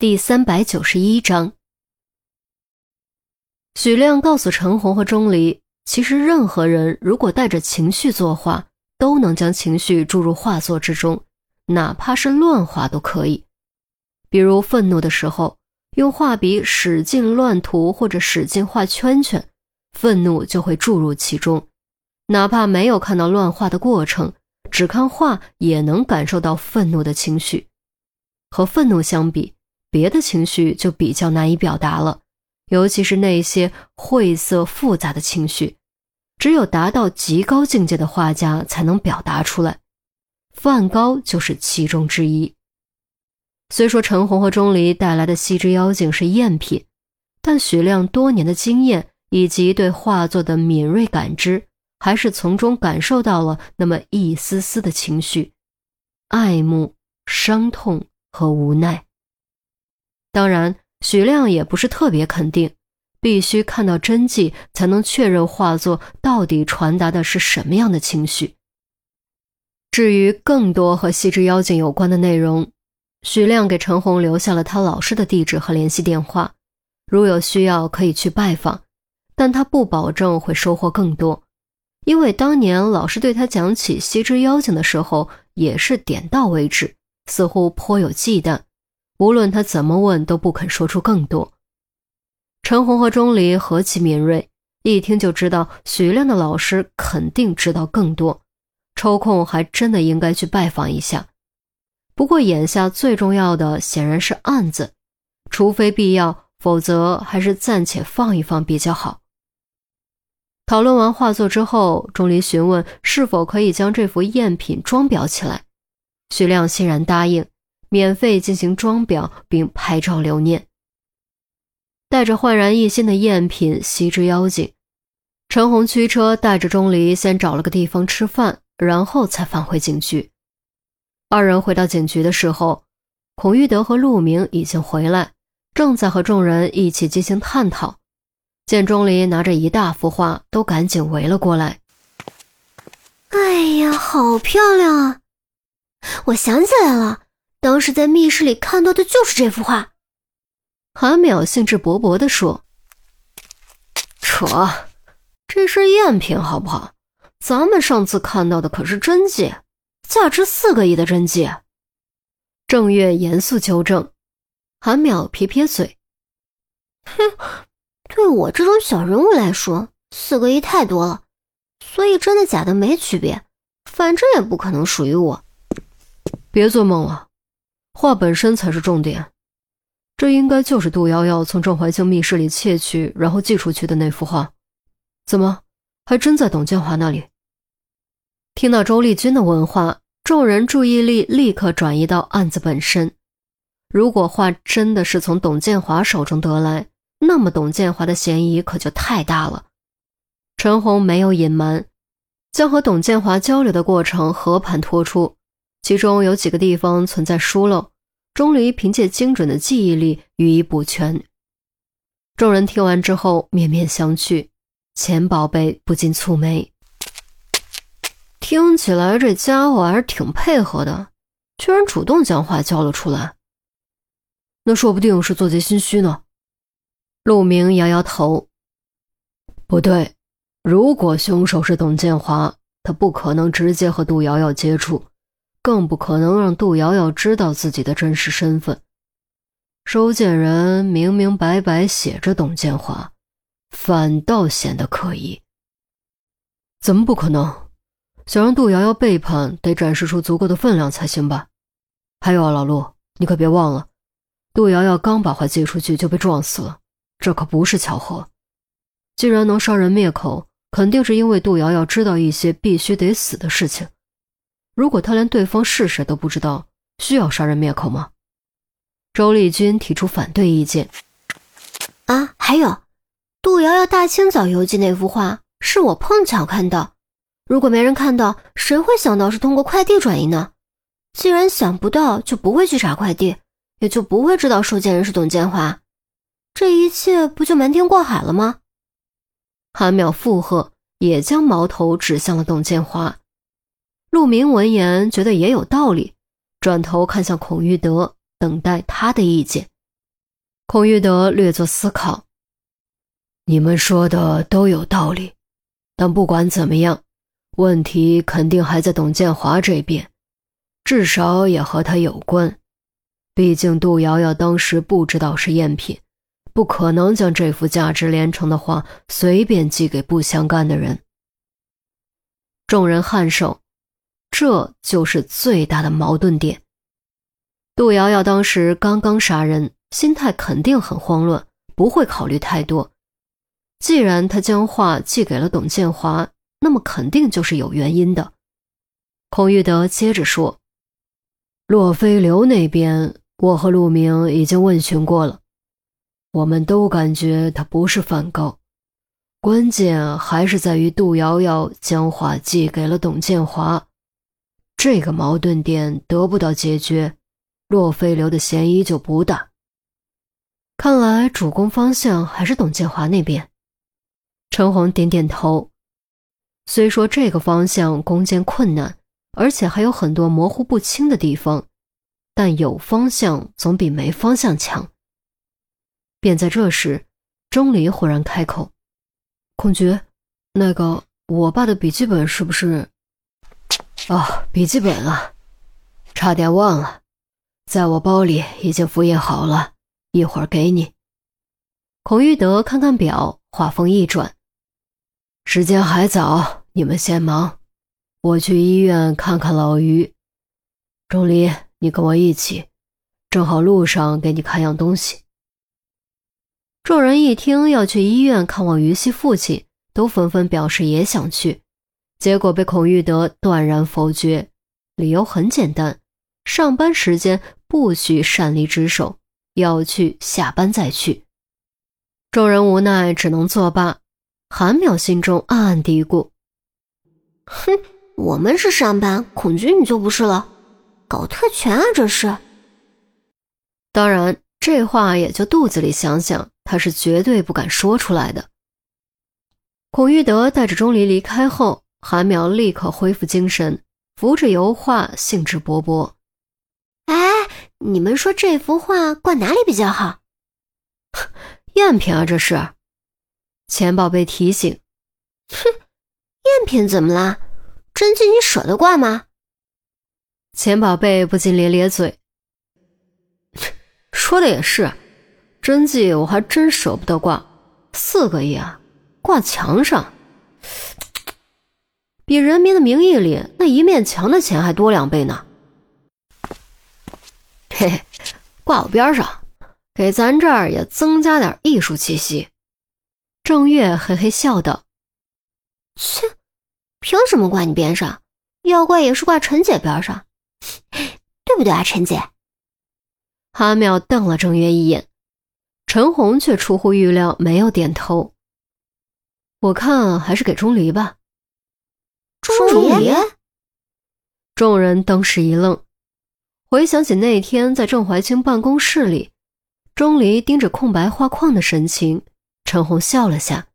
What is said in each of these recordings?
第三百九十一章，许亮告诉陈红和钟离，其实任何人如果带着情绪作画，都能将情绪注入画作之中，哪怕是乱画都可以。比如愤怒的时候，用画笔使劲乱涂或者使劲画圈圈，愤怒就会注入其中。哪怕没有看到乱画的过程，只看画也能感受到愤怒的情绪。和愤怒相比。别的情绪就比较难以表达了，尤其是那些晦涩复杂的情绪，只有达到极高境界的画家才能表达出来。梵高就是其中之一。虽说陈红和钟离带来的西之妖精是赝品，但许亮多年的经验以及对画作的敏锐感知，还是从中感受到了那么一丝丝的情绪：爱慕、伤痛和无奈。当然，许亮也不是特别肯定，必须看到真迹才能确认画作到底传达的是什么样的情绪。至于更多和西之妖精有关的内容，许亮给陈红留下了他老师的地址和联系电话，如有需要可以去拜访，但他不保证会收获更多，因为当年老师对他讲起西之妖精的时候也是点到为止，似乎颇有忌惮。无论他怎么问，都不肯说出更多。陈红和钟离何其敏锐，一听就知道许亮的老师肯定知道更多，抽空还真的应该去拜访一下。不过眼下最重要的显然是案子，除非必要，否则还是暂且放一放比较好。讨论完画作之后，钟离询问是否可以将这幅赝品装裱起来，许亮欣然答应。免费进行装裱并拍照留念。带着焕然一新的赝品袭之妖精，陈红驱车带着钟离先找了个地方吃饭，然后才返回警局。二人回到警局的时候，孔玉德和陆明已经回来，正在和众人一起进行探讨。见钟离拿着一大幅画，都赶紧围了过来。哎呀，好漂亮啊！我想起来了。当时在密室里看到的就是这幅画，韩淼兴致勃勃地说：“扯，这是赝品好不好？咱们上次看到的可是真迹，价值四个亿的真迹。”郑月严肃纠正，韩淼撇撇嘴：“哼，对我这种小人物来说，四个亿太多了，所以真的假的没区别，反正也不可能属于我。”别做梦了。画本身才是重点，这应该就是杜瑶瑶从郑怀清密室里窃取，然后寄出去的那幅画。怎么，还真在董建华那里？听到周丽君的问话，众人注意力立刻转移到案子本身。如果画真的是从董建华手中得来，那么董建华的嫌疑可就太大了。陈红没有隐瞒，将和董建华交流的过程和盘托出。其中有几个地方存在疏漏，钟离凭借精准的记忆力予以补全。众人听完之后面面相觑，钱宝贝不禁蹙眉，听起来这家伙还是挺配合的，居然主动将话交了出来。那说不定是做贼心虚呢。陆明摇摇头，不对，如果凶手是董建华，他不可能直接和杜瑶瑶接触。更不可能让杜瑶瑶知道自己的真实身份。收件人明明白白写着董建华，反倒显得可疑。怎么不可能？想让杜瑶瑶背叛，得展示出足够的分量才行吧？还有啊，老陆，你可别忘了，杜瑶瑶刚把话寄出去就被撞死了，这可不是巧合。既然能杀人灭口，肯定是因为杜瑶瑶知道一些必须得死的事情。如果他连对方是谁都不知道，需要杀人灭口吗？周丽君提出反对意见。啊，还有，杜瑶瑶大清早邮寄那幅画是我碰巧看到，如果没人看到，谁会想到是通过快递转移呢？既然想不到，就不会去查快递，也就不会知道收件人是董建华，这一切不就瞒天过海了吗？韩淼附和，也将矛头指向了董建华。陆明闻言觉得也有道理，转头看向孔玉德，等待他的意见。孔玉德略作思考：“你们说的都有道理，但不管怎么样，问题肯定还在董建华这边，至少也和他有关。毕竟杜瑶瑶当时不知道是赝品，不可能将这幅价值连城的画随便寄给不相干的人。”众人颔首，这就是最大的矛盾点。杜瑶瑶当时刚刚杀人。心态肯定很慌乱，不会考虑太多。既然他将画寄给了董建华，那么肯定就是有原因的。孔玉德接着说：“洛飞流那边，我和陆明已经问询过了，我们都感觉他不是梵高，关键还是在于杜瑶瑶将画寄给了董建华，这个矛盾点得不到解决，洛飞流的嫌疑就不大。”看来主攻方向还是董建华那边。陈红点点头。虽说这个方向攻坚困难，而且还有很多模糊不清的地方，但有方向总比没方向强。便在这时，钟离忽然开口：“孔局，那个我爸的笔记本是不是？哦，笔记本啊，差点忘了，在我包里已经复印好了。”一会儿给你。孔玉德看看表，话锋一转：“时间还早，你们先忙，我去医院看看老于。钟离，你跟我一起，正好路上给你看样东西。”众人一听要去医院看望于西父亲，都纷纷表示也想去，结果被孔玉德断然否决，理由很简单：上班时间不许擅离职守。要去，下班再去。众人无奈，只能作罢。韩淼心中暗暗嘀咕：“哼，我们是上班，孔军你就不是了，搞特权啊！这是。”当然，这话也就肚子里想想，他是绝对不敢说出来的。孔玉德带着钟离离开后，韩苗立刻恢复精神，扶着油画，兴致勃勃。哎你们说这幅画挂哪里比较好？赝品啊，这是。钱宝贝提醒。哼，赝品怎么啦？真迹你舍得挂吗？钱宝贝不禁咧咧嘴。说的也是，真迹我还真舍不得挂，四个亿啊，挂墙上，比《人民的名义》里那一面墙的钱还多两倍呢。嘿嘿，挂我边上，给咱这儿也增加点艺术气息。郑月嘿嘿笑道：“切，凭什么挂你边上？要挂也是挂陈姐边上，对不对啊，陈姐？”阿妙瞪了郑月一眼，陈红却出乎预料没有点头。我看还是给钟离吧。钟离？众人当时一愣。回想起那天在郑怀清办公室里，钟离盯着空白画框的神情，陈红笑了下。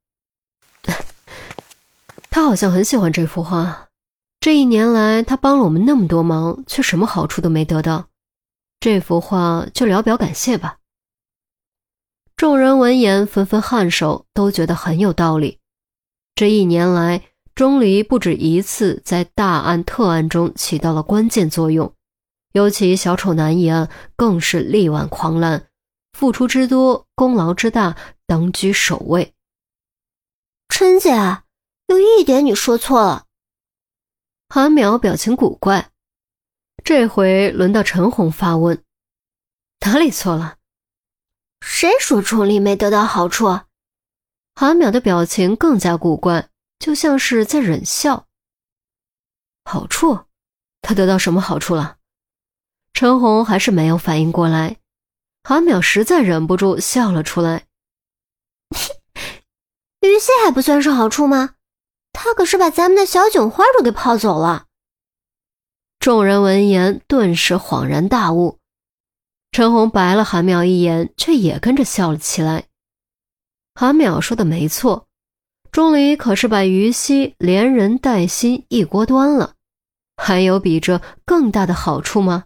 他好像很喜欢这幅画。这一年来，他帮了我们那么多忙，却什么好处都没得到。这幅画就聊表感谢吧。众人闻言纷纷颔首，都觉得很有道理。这一年来，钟离不止一次在大案特案中起到了关键作用。尤其小丑男一案更是力挽狂澜，付出之多，功劳之大，当居首位。春姐，有一点你说错了。韩淼表情古怪，这回轮到陈红发问：“哪里错了？谁说钟离没得到好处？”韩淼的表情更加古怪，就像是在忍笑。好处？他得到什么好处了？陈红还是没有反应过来，韩淼实在忍不住笑了出来。于西还不算是好处吗？他可是把咱们的小囧花都给泡走了。众人闻言顿时恍然大悟。陈红白了韩淼一眼，却也跟着笑了起来。韩淼说的没错，钟离可是把于西连人带心一锅端了，还有比这更大的好处吗？